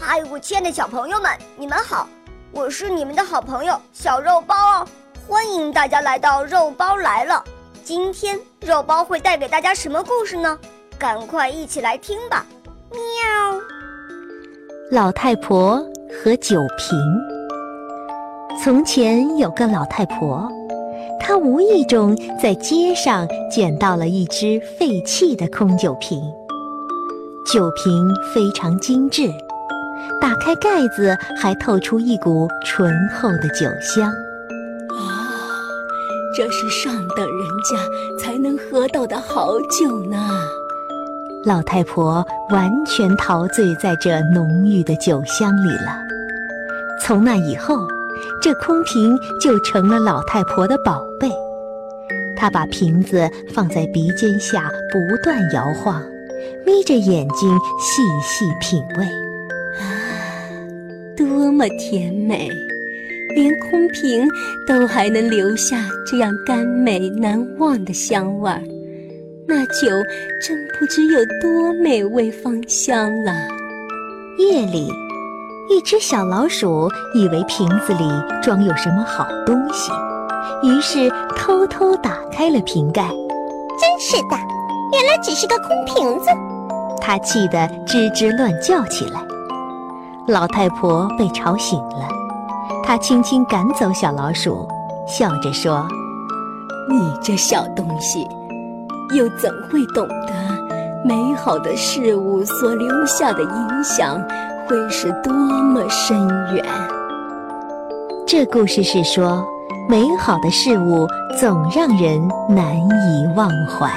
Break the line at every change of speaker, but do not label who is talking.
嗨，我亲爱的小朋友们，你们好！我是你们的好朋友小肉包哦，欢迎大家来到肉包来了。今天肉包会带给大家什么故事呢？赶快一起来听吧！喵。
老太婆和酒瓶。从前有个老太婆，她无意中在街上捡到了一只废弃的空酒瓶。酒瓶非常精致，打开盖子还透出一股醇厚的酒香。
啊，这是上等人家才能喝到的好酒呢！
老太婆完全陶醉在这浓郁的酒香里了。从那以后，这空瓶就成了老太婆的宝贝。她把瓶子放在鼻尖下，不断摇晃。眯着眼睛细细品味，
啊，多么甜美！连空瓶都还能留下这样甘美难忘的香味儿，那酒真不知有多美味芳香了。
夜里，一只小老鼠以为瓶子里装有什么好东西，于是偷偷打开了瓶盖。
真是的！原来只是个空瓶子，
他气得吱吱乱叫起来。老太婆被吵醒了，她轻轻赶走小老鼠，笑着说：“
你这小东西，又怎会懂得美好的事物所留下的影响会是多么深远？”
这故事是说。美好的事物总让人难以忘怀。